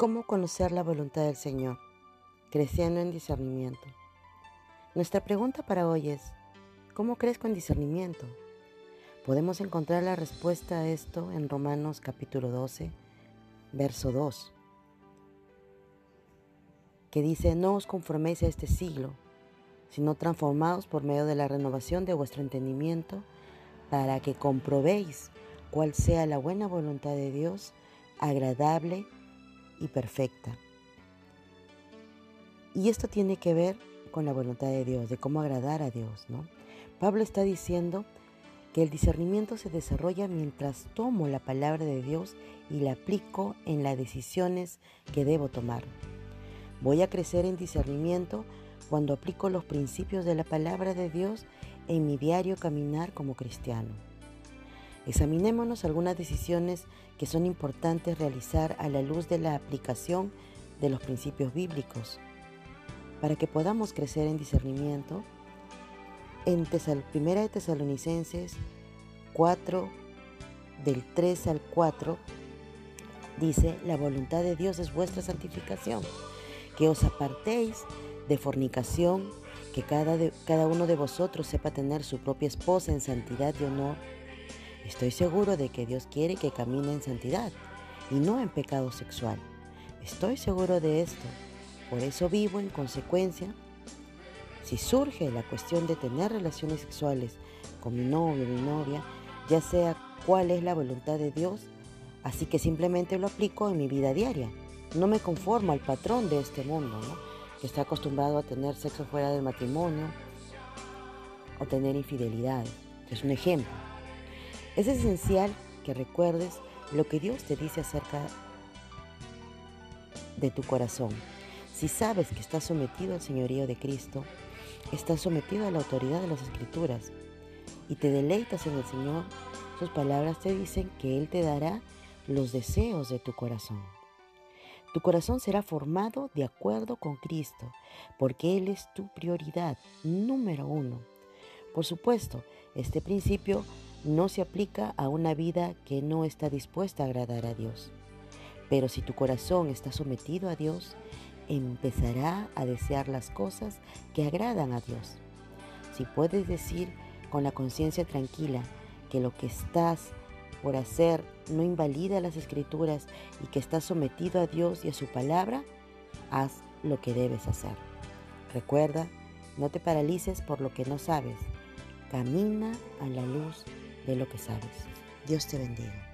¿Cómo conocer la voluntad del Señor? Creciendo en discernimiento. Nuestra pregunta para hoy es, ¿cómo crees con discernimiento? Podemos encontrar la respuesta a esto en Romanos capítulo 12, verso 2, que dice, no os conforméis a este siglo, sino transformaos por medio de la renovación de vuestro entendimiento, para que comprobéis cuál sea la buena voluntad de Dios, agradable y perfecta. Y esto tiene que ver con la voluntad de Dios, de cómo agradar a Dios, ¿no? Pablo está diciendo que el discernimiento se desarrolla mientras tomo la palabra de Dios y la aplico en las decisiones que debo tomar. Voy a crecer en discernimiento cuando aplico los principios de la palabra de Dios en mi diario caminar como cristiano. Examinémonos algunas decisiones que son importantes realizar a la luz de la aplicación de los principios bíblicos. Para que podamos crecer en discernimiento, en Primera de Tesalonicenses 4, del 3 al 4, dice, la voluntad de Dios es vuestra santificación, que os apartéis de fornicación, que cada, cada uno de vosotros sepa tener su propia esposa en santidad y honor Estoy seguro de que Dios quiere que camine en santidad y no en pecado sexual. Estoy seguro de esto. Por eso vivo en consecuencia. Si surge la cuestión de tener relaciones sexuales con mi novio o mi novia, ya sea cuál es la voluntad de Dios, así que simplemente lo aplico en mi vida diaria. No me conformo al patrón de este mundo, que está acostumbrado a tener sexo fuera del matrimonio o tener infidelidad. Es un ejemplo. Es esencial que recuerdes lo que Dios te dice acerca de tu corazón. Si sabes que estás sometido al señorío de Cristo, estás sometido a la autoridad de las Escrituras y te deleitas en el Señor, sus palabras te dicen que Él te dará los deseos de tu corazón. Tu corazón será formado de acuerdo con Cristo, porque Él es tu prioridad número uno. Por supuesto, este principio no se aplica a una vida que no está dispuesta a agradar a Dios. Pero si tu corazón está sometido a Dios, empezará a desear las cosas que agradan a Dios. Si puedes decir con la conciencia tranquila que lo que estás por hacer no invalida las escrituras y que estás sometido a Dios y a su palabra, haz lo que debes hacer. Recuerda, no te paralices por lo que no sabes. Camina a la luz de lo que sabes. Dios te bendiga.